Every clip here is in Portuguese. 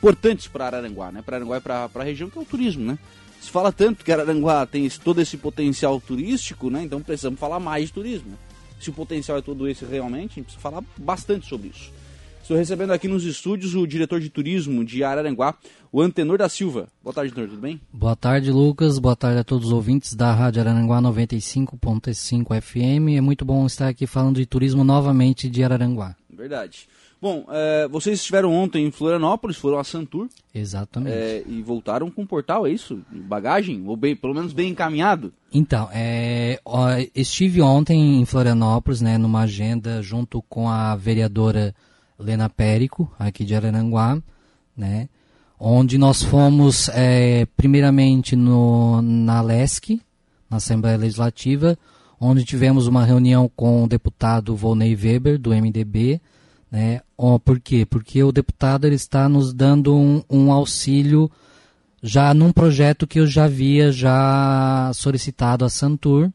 importantes para Araranguá, né? Para Araranguá e para a região que é o turismo, né? Se fala tanto que Araranguá tem esse, todo esse potencial turístico, né? Então precisamos falar mais de turismo. Né? Se o potencial é todo esse realmente, a gente precisa falar bastante sobre isso. Estou recebendo aqui nos estúdios o diretor de turismo de Araranguá, o Antenor da Silva. Boa tarde, Antenor, tudo bem? Boa tarde, Lucas. Boa tarde a todos os ouvintes da Rádio Araranguá 95.5 FM. É muito bom estar aqui falando de turismo novamente de Araranguá. Verdade. Bom, é, vocês estiveram ontem em Florianópolis, foram a Santur. Exatamente. É, e voltaram com um portal, é isso? Bagagem? Ou bem, pelo menos bem encaminhado? Então, é, ó, estive ontem em Florianópolis, né, numa agenda junto com a vereadora Lena Périco, aqui de Araranguá, né, onde nós fomos é, primeiramente no, na LESC, na Assembleia Legislativa, onde tivemos uma reunião com o deputado Volney Weber, do MDB, né? Oh, por quê? Porque o deputado ele está nos dando um, um auxílio já num projeto que eu já havia já solicitado a Santur,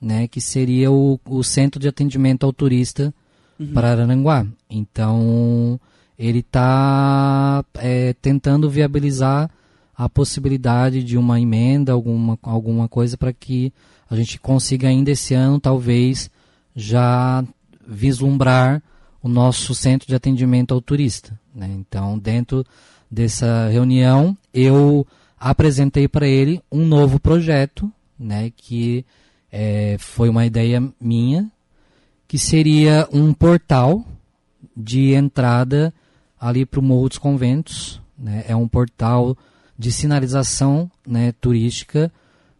né, que seria o, o Centro de Atendimento ao Turista uhum. para Aranguá. Então, ele está é, tentando viabilizar a possibilidade de uma emenda, alguma, alguma coisa para que a gente consiga ainda esse ano, talvez, já vislumbrar o nosso centro de atendimento ao turista. Né? Então, dentro dessa reunião, eu apresentei para ele um novo projeto, né, que é, foi uma ideia minha, que seria um portal de entrada ali para o Morro dos Conventos. Né? É um portal de sinalização né, turística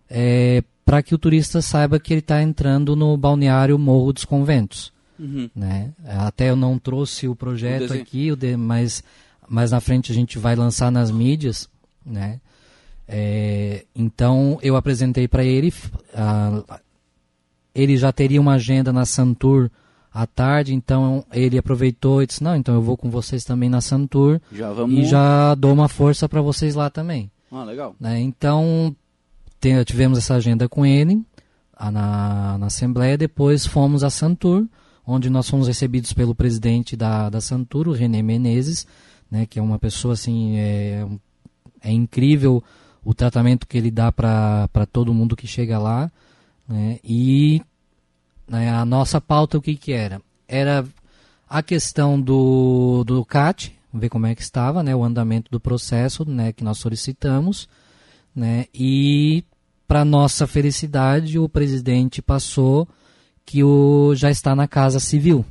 é, para que o turista saiba que ele está entrando no balneário Morro dos Conventos. Uhum. Né? Até eu não trouxe o projeto o aqui, mas mais na frente a gente vai lançar nas mídias. Né? É, então eu apresentei para ele, ele já teria uma agenda na Santur à tarde, então ele aproveitou e disse: Não, então eu vou com vocês também na Santur já vamos... e já dou uma força para vocês lá também. Ah, legal. Né? Então tem, tivemos essa agenda com ele na, na Assembleia, depois fomos a Santur onde nós fomos recebidos pelo presidente da, da Santuro, René Menezes, né, que é uma pessoa assim, é, é incrível o tratamento que ele dá para todo mundo que chega lá. Né, e né, a nossa pauta, o que, que era? Era a questão do, do CAT, ver como é que estava, né, o andamento do processo né, que nós solicitamos, né, e para nossa felicidade o presidente passou que o já está na Casa Civil.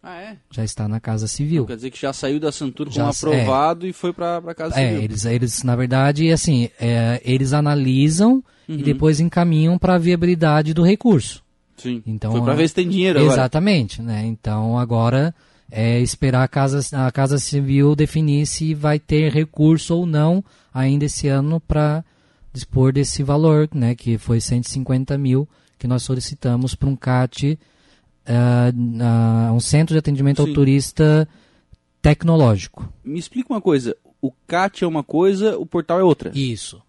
Ah, é? Já está na Casa Civil. quer dizer que já saiu da Santur como aprovado é, e foi para a Casa é, Civil. Eles, eles, na verdade, assim, é, eles analisam uhum. e depois encaminham para a viabilidade do recurso. Sim. Então, foi para ver se tem dinheiro agora. Exatamente. Né? Então, agora é esperar a Casa, a casa Civil definir se vai ter recurso ou não ainda esse ano para dispor desse valor, né, que foi 150 mil que nós solicitamos para um CAT, uh, uh, um centro de atendimento Sim. ao turista tecnológico. Me explica uma coisa, o CAT é uma coisa, o portal é outra. Isso.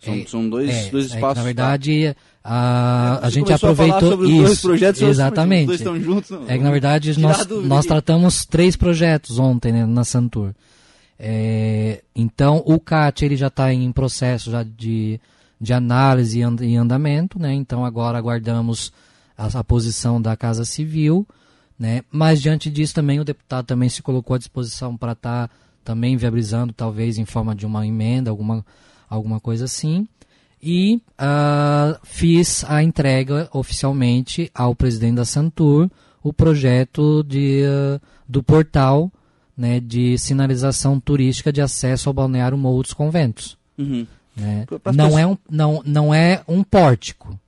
São, é, são dois, é, dois espaços. É na verdade, a, a gente aproveitou a isso. Dois projetos, exatamente. Os dois estão juntos, não, é que na verdade nós, nós tratamos três projetos ontem né, na Santur. É, então o CAT ele já está em processo já de de análise e andamento, né? Então agora aguardamos a, a, posição da Casa Civil, né? Mas diante disso também o deputado também se colocou à disposição para estar tá também viabilizando, talvez em forma de uma emenda, alguma, alguma coisa assim. E uh, fiz a entrega oficialmente ao presidente da Santur o projeto de, uh, do portal né, de sinalização turística de acesso ao balneário Morro dos Conventos. Uhum. Né? Não, é um, não, não é um pórtico.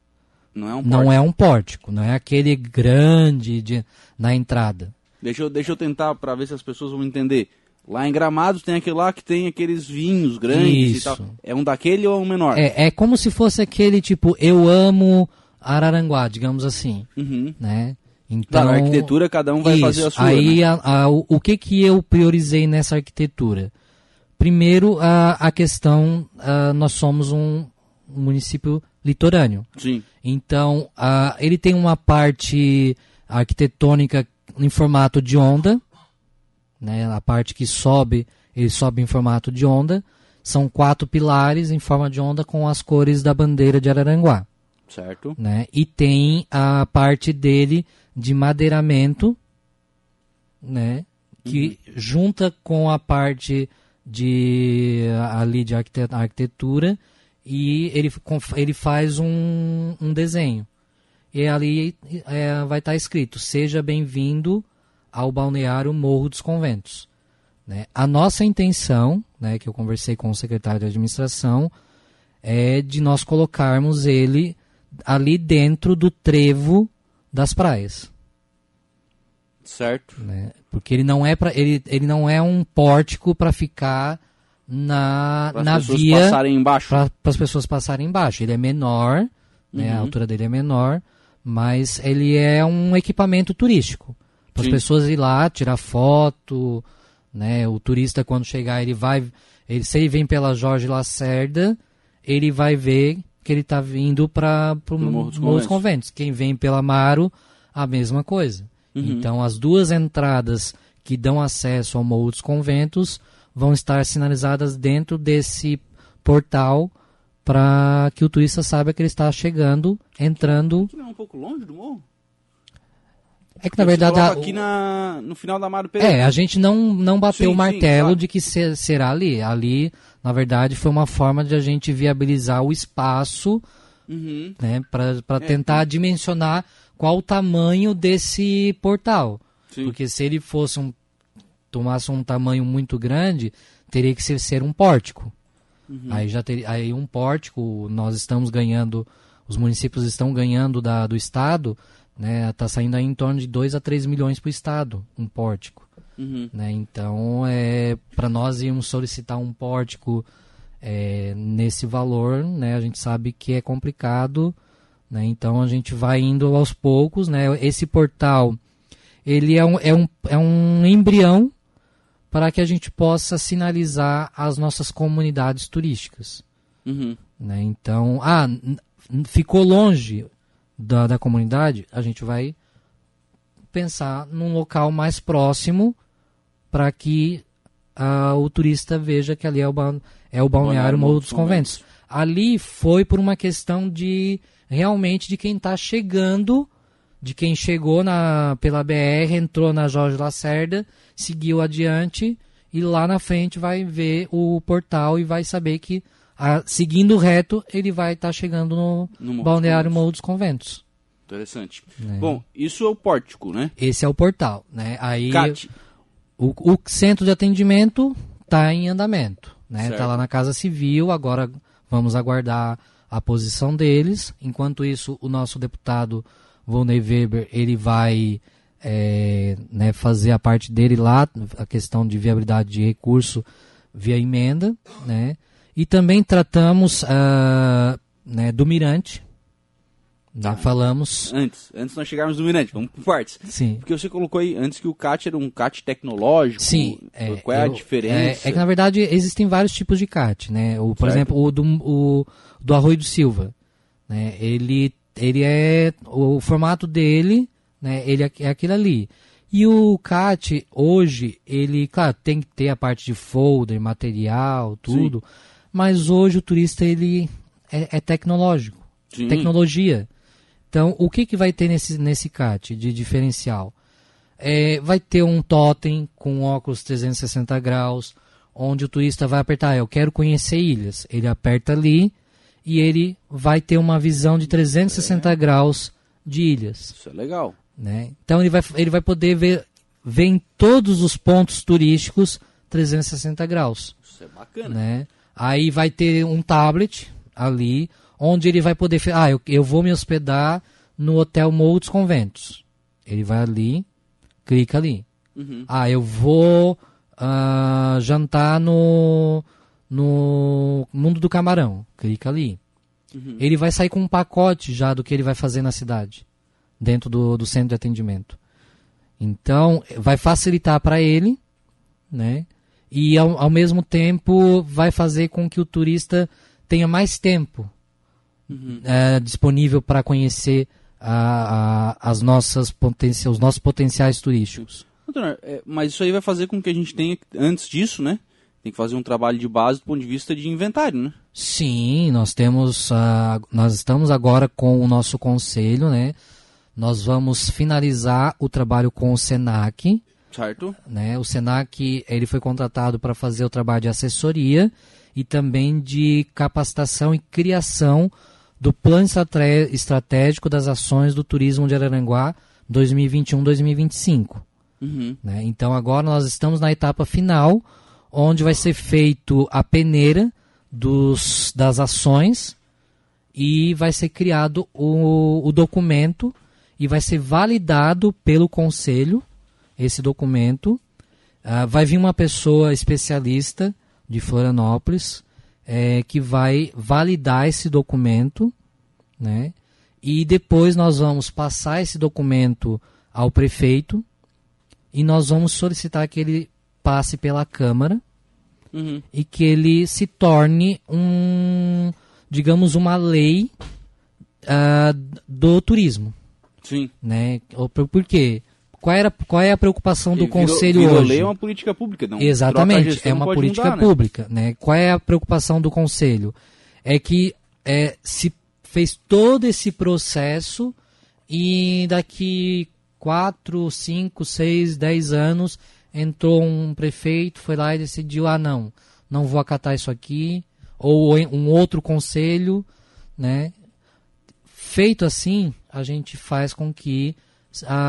Não é um pórtico. Não é um pórtico, não é aquele grande de, na entrada. Deixa eu, deixa eu tentar para ver se as pessoas vão entender. Lá em Gramados tem aquele lá que tem aqueles vinhos grandes Isso. e tal. É um daquele ou é um menor? É, é como se fosse aquele tipo, eu amo Araranguá, digamos assim. Uhum. Né? Então, na arquitetura cada um vai isso. fazer a sua. Aí né? a, a, o, o que que eu priorizei nessa arquitetura? Primeiro, a, a questão, a, nós somos um, um município litorâneo. Sim. Então, a, ele tem uma parte arquitetônica em formato de onda, né, a parte que sobe ele sobe em formato de onda. São quatro pilares em forma de onda com as cores da bandeira de Araranguá. Certo. Né? E tem a parte dele de madeiramento, né? que uhum. junta com a parte de ali de arquitetura e ele, ele faz um, um desenho. E ali é, vai estar tá escrito: Seja bem-vindo ao balneário Morro dos Conventos. Né? A nossa intenção, né, que eu conversei com o secretário de administração, é de nós colocarmos ele ali dentro do trevo das praias. Certo. Né? Porque ele não é para ele, ele não é um pórtico para ficar na pra na via para as pessoas passarem embaixo. Ele é menor, né? A uhum. altura dele é menor, mas ele é um equipamento turístico para as pessoas ir lá tirar foto, né? O turista quando chegar ele vai, ele se ele vem pela Jorge Lacerda, ele vai ver que ele está vindo para o Morro dos Conventos. Conventos. Quem vem pela Maro, a mesma coisa. Uhum. Então, as duas entradas que dão acesso ao Morro dos Conventos vão estar sinalizadas dentro desse portal para que o turista saiba que ele está chegando, entrando. Não é um pouco longe do morro? É que na verdade. A, aqui na, no final da Mário Pereira. É, a gente não, não bateu sim, o martelo sim, claro. de que ser, será ali. Ali, na verdade, foi uma forma de a gente viabilizar o espaço uhum. né, para é, tentar dimensionar qual o tamanho desse portal. Sim. Porque se ele fosse um. tomasse um tamanho muito grande, teria que ser, ser um pórtico. Uhum. Aí já teria. Aí um pórtico, nós estamos ganhando. Os municípios estão ganhando da, do Estado, né? Está saindo aí em torno de 2 a 3 milhões para o Estado, um pórtico. Uhum. Né? Então, é, para nós irmos solicitar um pórtico é, nesse valor, né, a gente sabe que é complicado né? Então a gente vai indo aos poucos. Né? Esse portal ele é um, é, um, é um embrião para que a gente possa sinalizar as nossas comunidades turísticas. Uhum. Né? Então, ah, ficou longe da, da comunidade, a gente vai pensar num local mais próximo para que uh, o turista veja que ali é o, é o balneário Morro dos Conventos. Ali foi por uma questão de realmente de quem está chegando, de quem chegou na, pela BR, entrou na Jorge Lacerda, seguiu adiante e lá na frente vai ver o portal e vai saber que a, seguindo reto ele vai estar tá chegando no, no Balneário Morro dos Conventos. Interessante. É. Bom, isso é o pórtico, né? Esse é o portal, né? Aí o, o, centro de atendimento está em andamento, né? Está lá na Casa Civil. Agora vamos aguardar a posição deles. Enquanto isso, o nosso deputado Volney Weber ele vai é, né, fazer a parte dele lá, a questão de viabilidade de recurso via emenda, né? E também tratamos uh, né, do Mirante, já falamos. Antes, antes nós chegarmos no Mirante, vamos por partes. Sim. Porque você colocou aí antes que o CAT era um CAT tecnológico. Sim. É, qual é eu, a diferença? É, é, que na verdade existem vários tipos de CAT, né? O, por certo. exemplo, o do, o, do Arroio do Silva. Né? Ele, ele é. O formato dele, né? Ele é, é aquilo ali. E o CAT, hoje, ele, claro, tem que ter a parte de folder, material, tudo. Sim. Mas hoje o turista, ele é, é tecnológico. Sim. Tecnologia. Então, o que, que vai ter nesse, nesse CAT de diferencial? É, vai ter um totem com óculos 360 graus, onde o turista vai apertar, ah, eu quero conhecer ilhas. Ele aperta ali e ele vai ter uma visão de 360 é. graus de ilhas. Isso é legal. Né? Então ele vai, ele vai poder ver, ver em todos os pontos turísticos 360 graus. Isso é bacana. Né? Aí vai ter um tablet ali, onde ele vai poder. Ah, eu, eu vou me hospedar no Hotel Morro dos Conventos. Ele vai ali, clica ali. Uhum. Ah, eu vou uh, jantar no, no Mundo do Camarão. Clica ali. Uhum. Ele vai sair com um pacote já do que ele vai fazer na cidade, dentro do, do centro de atendimento. Então, vai facilitar para ele, né? E ao, ao mesmo tempo vai fazer com que o turista tenha mais tempo uhum. é, disponível para conhecer a, a, as nossas os nossos potenciais turísticos. Antônio, é, mas isso aí vai fazer com que a gente tenha, antes disso, né? tem que fazer um trabalho de base do ponto de vista de inventário, né? Sim, nós temos, uh, nós estamos agora com o nosso conselho, né? Nós vamos finalizar o trabalho com o Senac, certo? Né? O Senac ele foi contratado para fazer o trabalho de assessoria e também de capacitação e criação do plano estratégico das ações do turismo de Araranguá 2021-2025. Uhum. Né? Então agora nós estamos na etapa final onde vai ser feito a peneira dos, das ações e vai ser criado o, o documento e vai ser validado pelo conselho esse documento. Uh, vai vir uma pessoa especialista de Florianópolis é, que vai validar esse documento, né? E depois nós vamos passar esse documento ao prefeito e nós vamos solicitar que ele passe pela Câmara uhum. e que ele se torne um, digamos, uma lei uh, do turismo. Sim. Né? Por quê? Qual, era, qual é a preocupação do virou, Conselho virou hoje? lei é uma política pública, não. Exatamente, é uma política mudar, né? pública. Né? né? Qual é a preocupação do Conselho? É que é, se fez todo esse processo e daqui 4, 5, 6, 10 anos entrou um prefeito, foi lá e decidiu, ah não, não vou acatar isso aqui, ou um outro conselho, né? Feito assim, a gente faz com que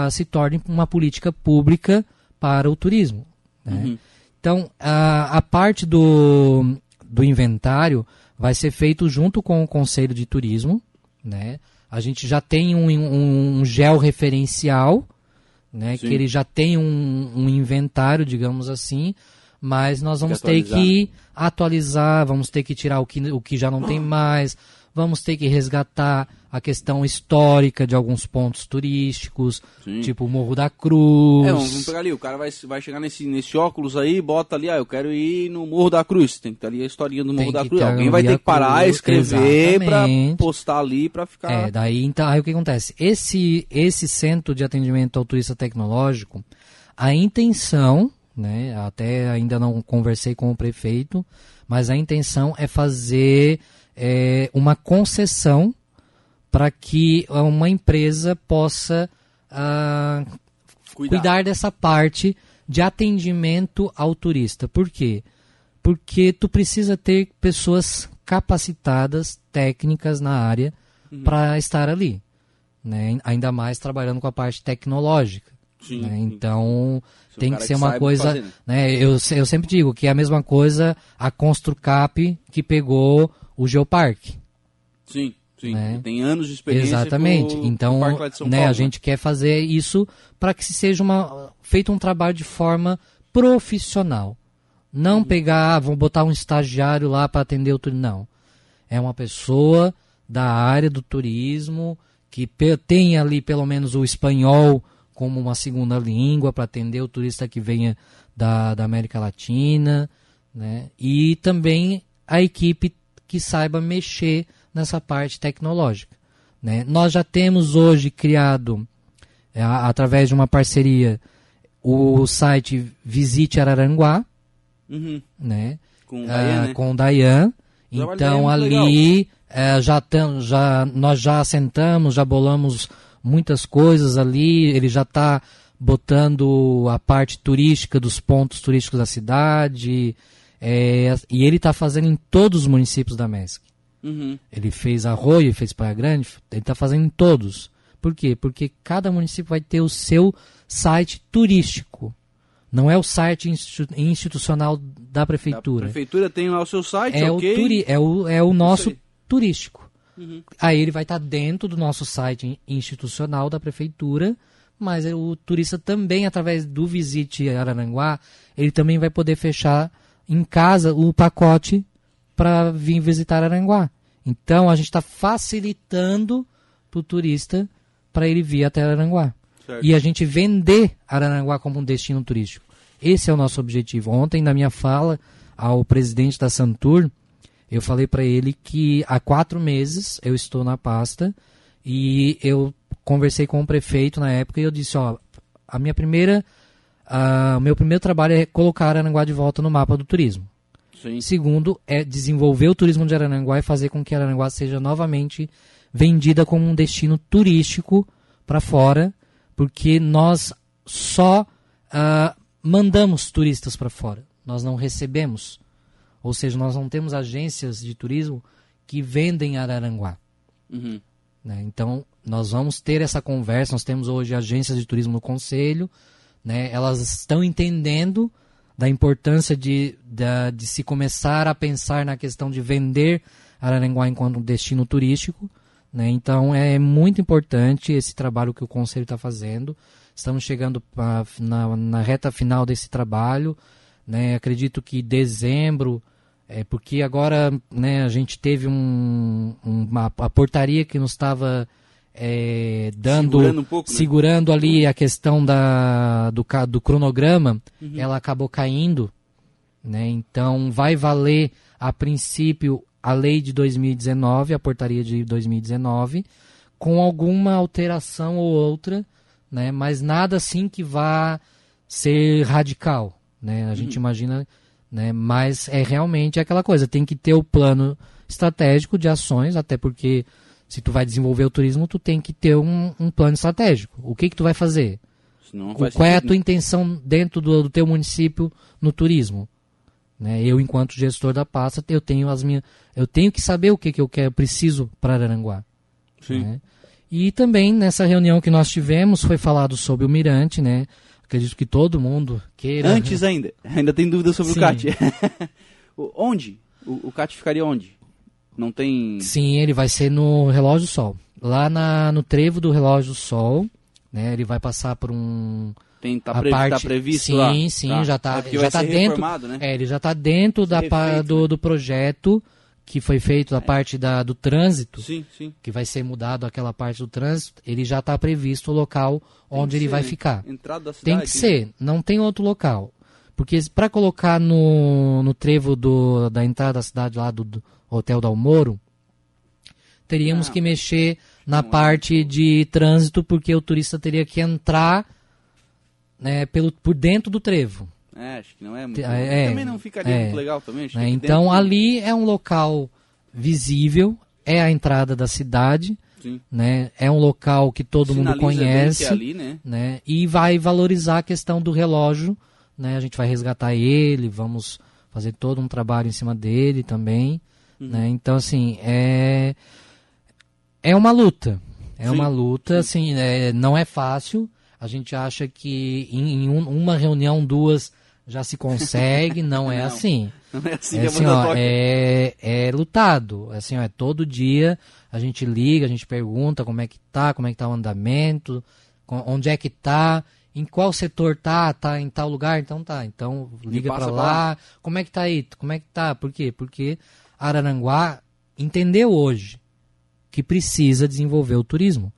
se torne uma política pública para o turismo. Né? Uhum. Então, a, a parte do, do inventário vai ser feito junto com o Conselho de Turismo. Né? A gente já tem um, um, um georreferencial, né? que ele já tem um, um inventário, digamos assim, mas nós vamos ter que atualizar, vamos ter que tirar o que, o que já não tem mais, vamos ter que resgatar a questão histórica de alguns pontos turísticos, Sim. tipo o Morro da Cruz. É, vamos pegar ali, o cara vai, vai chegar nesse, nesse óculos aí, bota ali, ah, eu quero ir no Morro da Cruz. Tem que ter ali a historinha do Morro da Cruz. Alguém vai ter que parar, cruz, escrever para postar ali para ficar. É, daí então, aí o que acontece? Esse, esse centro de atendimento ao turista tecnológico, a intenção, né, até ainda não conversei com o prefeito, mas a intenção é fazer é, uma concessão para que uma empresa possa uh, cuidar. cuidar dessa parte de atendimento ao turista. Por quê? Porque tu precisa ter pessoas capacitadas, técnicas na área uhum. para estar ali. Né? Ainda mais trabalhando com a parte tecnológica. Sim, né? Então sim. tem que ser que uma coisa. Fazer, né? né? Eu, eu sempre digo que é a mesma coisa a Construcap que pegou o Geoparque. Sim. Sim, né? tem anos de experiência. Exatamente. Com, então, com né, Paulo, a gente quer fazer isso para que seja uma, feito um trabalho de forma profissional. Não uhum. pegar, ah, vamos botar um estagiário lá para atender o turismo. Não. É uma pessoa da área do turismo que tem ali pelo menos o espanhol como uma segunda língua para atender o turista que venha da, da América Latina, né? E também a equipe que saiba mexer nessa parte tecnológica. Né? Nós já temos hoje criado, é, através de uma parceria, o site Visite Araranguá, uhum. né? com o Dayan. É, né? Com o Dayan. Então ali é, já, tem, já nós já sentamos, já bolamos muitas coisas ali. Ele já está botando a parte turística dos pontos turísticos da cidade. É, e ele está fazendo em todos os municípios da MESC. Uhum. Ele fez Arroio, fez Praia Grande, ele está fazendo em todos. Por quê? Porque cada município vai ter o seu site turístico. Não é o site institucional da prefeitura. A prefeitura tem lá o seu site, é okay. o turi é o é o nosso turístico. Uhum. Aí ele vai estar tá dentro do nosso site institucional da prefeitura, mas o turista também através do Visite Araranguá, ele também vai poder fechar em casa o pacote para vir visitar Aranguá. Então a gente está facilitando para o turista para ele vir até Aranguá. Certo. E a gente vender Araranguá como um destino turístico. Esse é o nosso objetivo. Ontem, na minha fala ao presidente da Santur, eu falei para ele que há quatro meses eu estou na pasta e eu conversei com o prefeito na época e eu disse, ó, a minha primeira, o meu primeiro trabalho é colocar Aranguá de volta no mapa do turismo. Sim. Segundo, é desenvolver o turismo de Araranguá e fazer com que Araranguá seja novamente vendida como um destino turístico para fora, porque nós só ah, mandamos turistas para fora, nós não recebemos. Ou seja, nós não temos agências de turismo que vendem Araranguá. Uhum. né? Então, nós vamos ter essa conversa. Nós temos hoje agências de turismo no Conselho, né? elas estão entendendo da importância de, da- de se começar a pensar na questão de vender Araranguá enquanto um destino turístico. Né? Então, é muito importante esse trabalho que o Conselho está fazendo. Estamos chegando pra- na, na reta final desse trabalho. Né? Acredito que dezembro, é porque agora né, a gente teve um, uma a portaria que nos estava é, dando Segurando um pouco, né? segurando ali a questão da, do, do cronograma, Uhum. ela acabou caindo. Né? Então vai valer a princípio a lei de 2019, a portaria de 2019, com alguma alteração ou outra, né? mas nada assim que vá ser radical. Né? A gente imagina, né? mas é realmente aquela coisa, tem que ter o plano estratégico de ações, até porque se tu vai desenvolver o turismo, tu tem que ter um, um plano estratégico. O que que tu vai fazer? Senão Qual é a sentido, tua né? intenção dentro do, do teu município no turismo? Né? Eu, enquanto gestor da pasta, eu tenho as minhas, eu tenho que saber o que, que eu quero, preciso para Araranguá. Sim. né? E também nessa reunião que nós tivemos foi falado sobre o Mirante, né? Acredito que todo mundo queira. Antes ainda, ainda tem dúvida sobre Sim. o CAT. Onde? O, o CAT ficaria onde? Não tem. Sim, ele vai ser no Relógio do Sol. Lá na, no trevo do Relógio do Sol, né? Ele vai passar por um tem tá, a pre- parte- tá previsto sim, lá? sim, já tá- É já tá dentro- né? É, ele já está dentro da, refeito, do, né? do projeto que foi feito da parte da, do trânsito, Sim, sim. que vai ser mudado aquela parte do trânsito, ele já está previsto o local Tem onde ele ser, vai né? ficar. Entrada da cidade. Tem que né? ser, não tem outro local. Porque para colocar no, no trevo do, da entrada da cidade lá do, do Hotel Dalmoro, teríamos Não. que mexer na é parte de trânsito, porque o turista teria que entrar né, pelo, por dentro do trevo. É, acho que não é muito. É, também não ficaria é. muito legal também. né? Então dentro- ali é um local visível, é a entrada da cidade, Sim. né? é um local que todo mundo Sinaliza bem que conhece é ali, né? né? E vai valorizar a questão do relógio, né? A gente vai resgatar ele, vamos fazer todo um trabalho em cima dele também, Uhum. né? Então assim é é uma luta, é Sim, uma luta, assim, é, não é fácil. A gente acha que em, em um- uma reunião, duas já se consegue, não é Não. assim. Não é assim É, a assim, ó, é, é lutado. Assim, ó, é todo dia a gente liga, a gente pergunta como é que tá, como é que tá o andamento, onde é que tá, em qual setor tá, tá em tal lugar, então tá. Então liga para lá. Como é que tá aí? Como é que tá? Por quê? Porque Araranguá entendeu hoje que precisa desenvolver o turismo.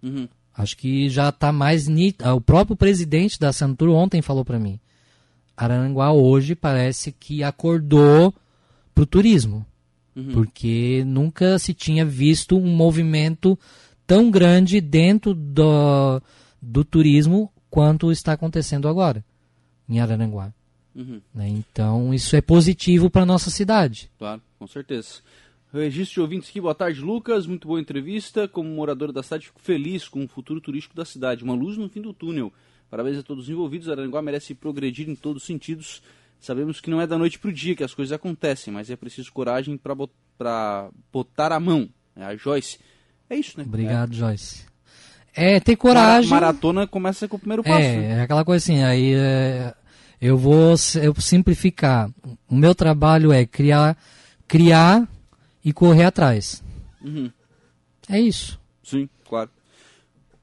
Uhum. Acho que já está mais nítido. O próprio presidente da Santur ontem falou para mim. Araranguá hoje parece que acordou para o turismo. Uhum. Porque nunca se tinha visto um movimento tão grande dentro do, do turismo quanto está acontecendo agora em Araranguá. Uhum. né? Então isso é positivo para nossa cidade. Claro, com certeza. Registro de ouvintes aqui, boa tarde, Lucas. Muito boa entrevista. Como morador da cidade, fico feliz com o futuro turístico da cidade. Uma luz no fim do túnel. Parabéns a todos os envolvidos. Araranguá merece progredir em todos os sentidos. Sabemos que não é da noite para o dia que as coisas acontecem, mas é preciso coragem para bot botar a mão. É a Joyce. É isso, né? Obrigado, Joyce. É ter É. coragem. Mara- maratona começa com o primeiro passo. né? É, é aquela coisa assim, aí é, eu vou eu simplificar. O meu trabalho é criar, criar e correr atrás. Uhum. É isso. Sim, claro.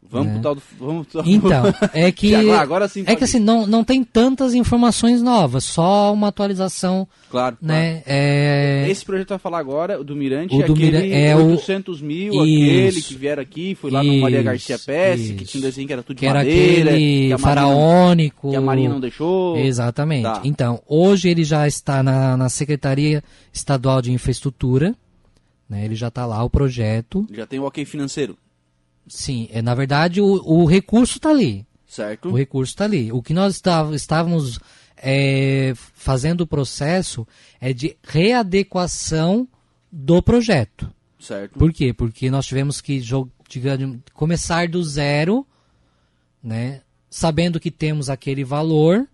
Vamos É. pro tal do. Vamos pro Então, é que. Que agora- agora sim é que assim, não, não tem tantas informações novas, só uma atualização, Claro. claro. né? É, Esse projeto vai falar agora, o do Mirante, O é do aquele Mira- é o- 800 mil, Isso. aquele que vieram aqui, foi lá no Maria Isso, Garcia Pesce, que isso. tinha um desenho que era tudo de que era madeira, aquele que a Marinha não- faraônico. que a Marinha não deixou. Exatamente. Tá. Então, hoje ele já está na, na Secretaria Estadual de Infraestrutura, né? Ele já está lá, o projeto. Já tem o ok financeiro, Sim, é, na verdade o, o recurso está ali. certo? O recurso está ali. O que nós está- estávamos é, fazendo o processo é de readequação do projeto. Certo. Por quê? Porque nós tivemos que digamos, começar do zero, né? Sabendo que temos aquele valor,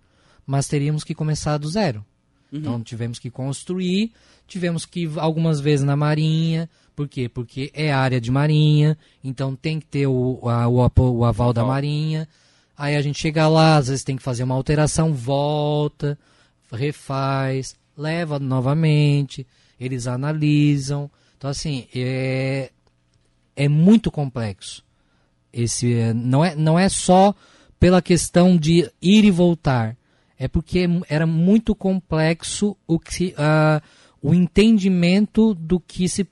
mas teríamos que começar do zero. Uhum. Então tivemos que construir, tivemos que ir algumas vezes na marinha. Por quê? Porque é área de marinha, então tem que ter o, a, o, o aval da marinha. Aí a gente chega lá, às vezes tem que fazer uma alteração, volta, refaz, leva novamente, eles analisam. Então, assim, é, é muito complexo. Esse, é, não, é, não é só pela questão de ir e voltar, é porque era muito complexo o, que, uh, o entendimento do que se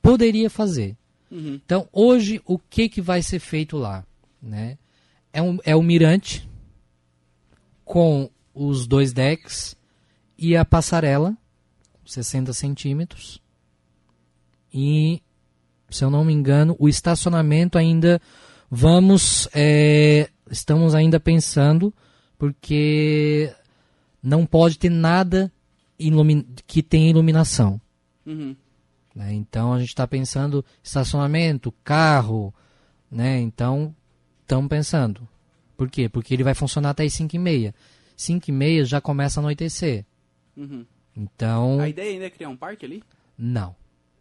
poderia fazer. Uhum. Então, hoje, o que, que vai ser feito lá? Né? É, um, é o mirante com os dois decks e a passarela, 60 centímetros. E, se eu não me engano, o estacionamento ainda vamos. É, estamos ainda pensando, porque não pode ter nada que tenha iluminação. Uhum. Né? Então a gente está pensando estacionamento, carro, né? Então estamos pensando. Por quê? Porque ele vai funcionar até as 5 e meia. 5 e meia já começa a anoitecer. Uhum. Então... A ideia ainda é criar um parque ali? Não.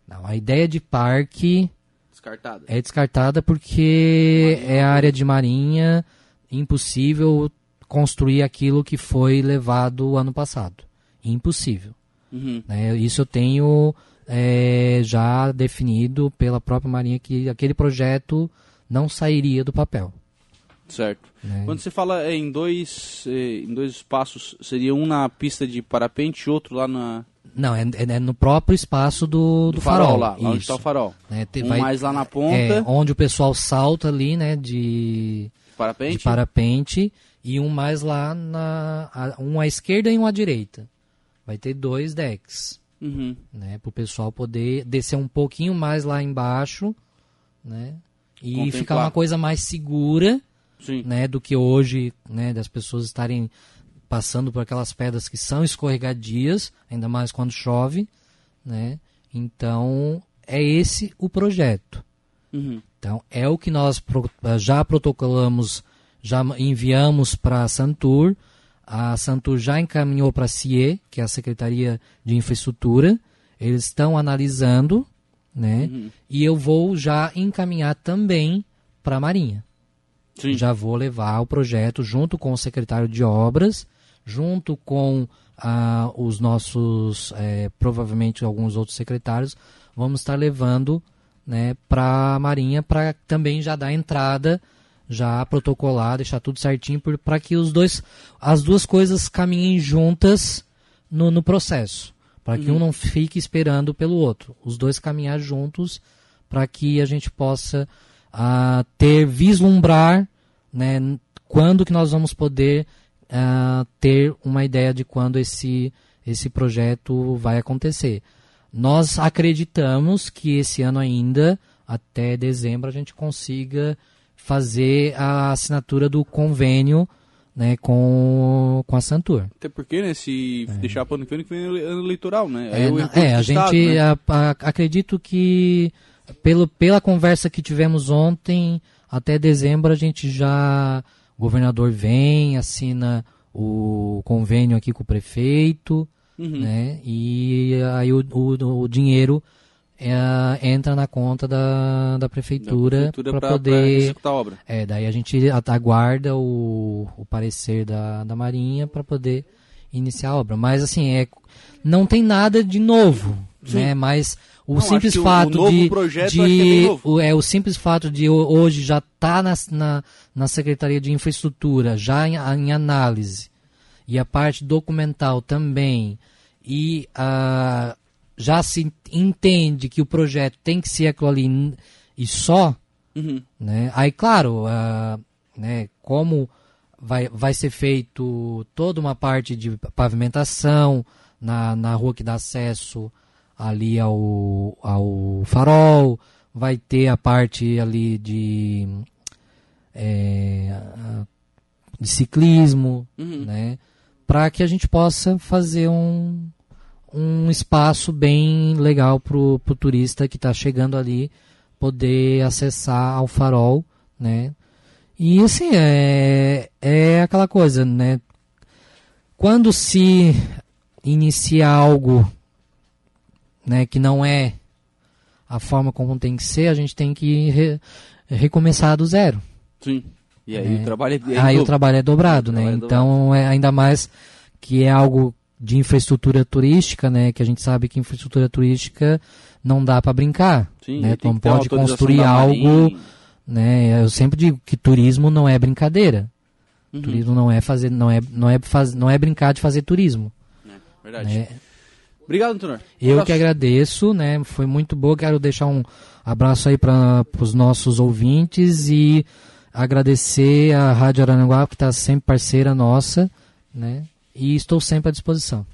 Não, a ideia de parque... Descartada. É descartada porque é área de marinha, impossível construir aquilo que foi levado ano passado. Impossível. Uhum. Né? Isso eu tenho é, já definido pela própria Marinha que aquele projeto não sairia do papel. Certo. Né? Quando você fala em dois, eh, em dois espaços, seria um na pista de parapente e outro lá na. Não, é, é no próprio espaço do, do, do farol, farol. lá, lá onde está o farol. É, te, um vai, mais lá na ponta. É, onde o pessoal salta ali, né, de parapente. de parapente e um mais lá na um à esquerda e um à direita. Vai ter dois decks uhum. né, para o pessoal poder descer um pouquinho mais lá embaixo, né, e Contemplar. ficar uma coisa mais segura, Sim. né, do que hoje, né, das pessoas estarem passando por aquelas pedras que são escorregadias, ainda mais quando chove, né? Então é esse o projeto. Uhum. Então é o que nós já protocolamos, já enviamos para a Santur a Santur já encaminhou para a CIE, que é a Secretaria de Infraestrutura. Eles estão analisando, né? Uhum. E eu vou já encaminhar também para a Marinha. Sim. Já vou levar o projeto junto com o secretário de obras, junto com ah, os nossos, é, provavelmente alguns outros secretários, vamos estar levando né, para a Marinha para também já dar entrada já protocolar, deixar tudo certinho para que os dois, as duas coisas caminhem juntas no, no processo, para que uhum. um não fique esperando pelo outro, os dois caminhar juntos para que a gente possa uh, ter vislumbrar, né, quando que nós vamos poder uh, ter uma ideia de quando esse esse projeto vai acontecer. Nós acreditamos que esse ano ainda, até dezembro, a gente consiga fazer a assinatura do convênio né, com, com a Santur. Até porque, né, se é. deixar para o ano que vem, ano eleitoral, né? É, é a gente né? a, a, acredito que pelo, pela conversa que tivemos ontem, até dezembro a gente já, o governador vem, assina o convênio aqui com o prefeito, uhum. né, e aí o, o, o dinheiro é, entra na conta da, da prefeitura, para poder executar a obra. É, daí a gente aguarda o, o parecer da, da Marinha para poder iniciar a obra. Mas assim, é, não tem nada de novo, Sim. né? Mas o não, simples fato o, o de, de é, o, é o simples fato de hoje já tá na, na, na Secretaria de Infraestrutura, já em, em análise, e a parte documental também, e a já se entende que o projeto tem que ser aquilo ali e só, uhum. né? Aí, claro, uh, né, como vai, vai ser feito toda uma parte de pavimentação na, na rua que dá acesso ali ao, ao farol, vai ter a parte ali de, é, de ciclismo, uhum. né? Para que a gente possa fazer um, um espaço bem legal para o turista que está chegando ali poder acessar ao farol, né? E assim, é, é aquela coisa, né? Quando se inicia algo né, que não é a forma como tem que ser, a gente tem que re, recomeçar do zero. Sim. E aí É. o trabalho é, é Aí o dobro. trabalho é dobrado, O né? é Então, é ainda mais que é algo de infraestrutura turística, né? Que a gente sabe que infraestrutura turística não dá para brincar, Sim, né? uma pode construir algo, né? Eu sempre digo que turismo não é brincadeira. Uhum. Turismo não é fazer, não é, não é faz, não é brincar de fazer turismo. É, verdade. Né? Obrigado, Antonor. Eu que agradeço, né? Foi muito bom. Quero deixar um abraço aí para os nossos ouvintes e agradecer a Rádio Arananguá, que está sempre parceira nossa, né? E estou sempre à disposição.